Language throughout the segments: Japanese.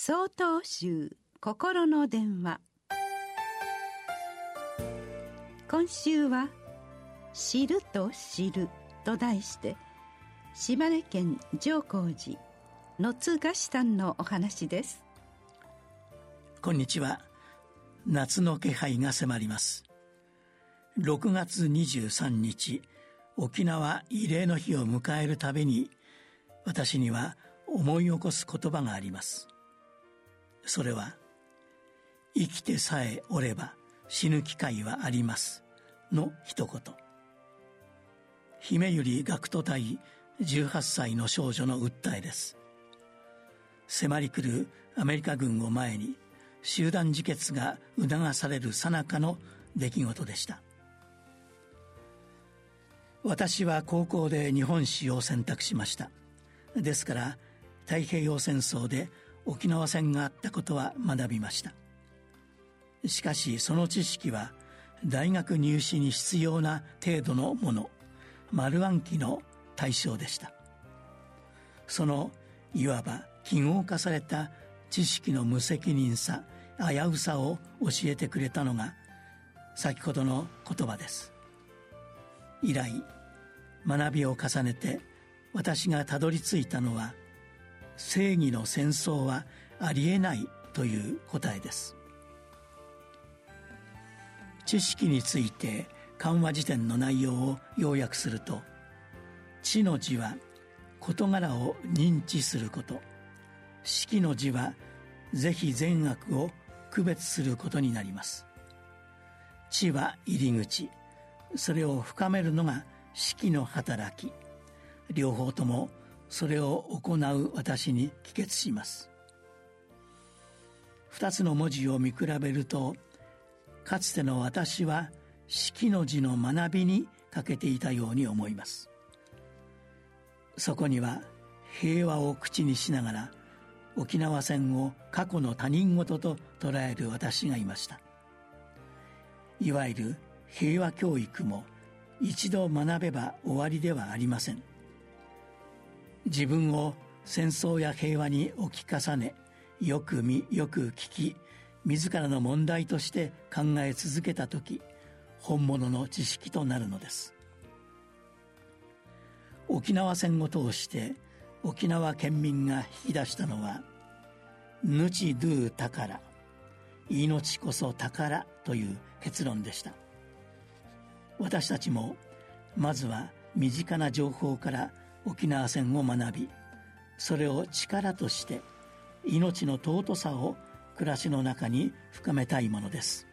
総統集心の電話。今週は「知ると知る」と題して島根県上皇寺野津菓子さんのお話です。こんにちは。夏の気配が迫ります。6月23日沖縄慰霊の日を迎えるたびに私には思い起こす言葉があります。それは生きてさえおれば死ぬ機会はあります。の一言。姫百合学徒隊18歳の少女の訴えです。迫り来るアメリカ軍を前に集団自決が促される最中の出来事でした。私は高校で日本史を選択しました。ですから太平洋戦争で沖縄戦があったことは学びました。しかしその知識は大学入試に必要な程度のもの丸暗記の対象でした。そのいわば記号化された知識の無責任さ危うさを教えてくれたのが先ほどの言葉です。以来学びを重ねて私がたどり着いたのは正義の戦争はありえないという答えです。知識について緩和辞典の内容を要約すると「知の字は事柄を認知すること」「識の字は是非善悪を区別することになります」「知は入り口」それを深めるのが識の働き。両方ともそれを行う私に帰結します。二つの文字を見比べるとかつての私は式の字の学びに欠けていたように思います。そこには平和を口にしながら沖縄戦を過去の他人事と捉える私がいました。いわゆる平和教育も一度学べば終わりではありません。自分を戦争や平和に置き重ねよく見よく聞き自らの問題として考え続けた時本物の知識となるのです。沖縄戦を通して沖縄県民が引き出したのは「ぬちどゥ宝」「命こそ宝」という結論でした。私たちもまずは身近な情報から沖縄戦を学びそれを力として命の尊さを暮らしの中に深めたいものです。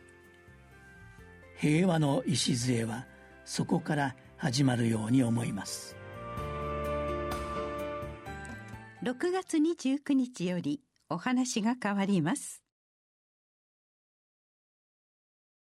平和の礎はそこから始まるように思います。6月29日よりお話が変わります。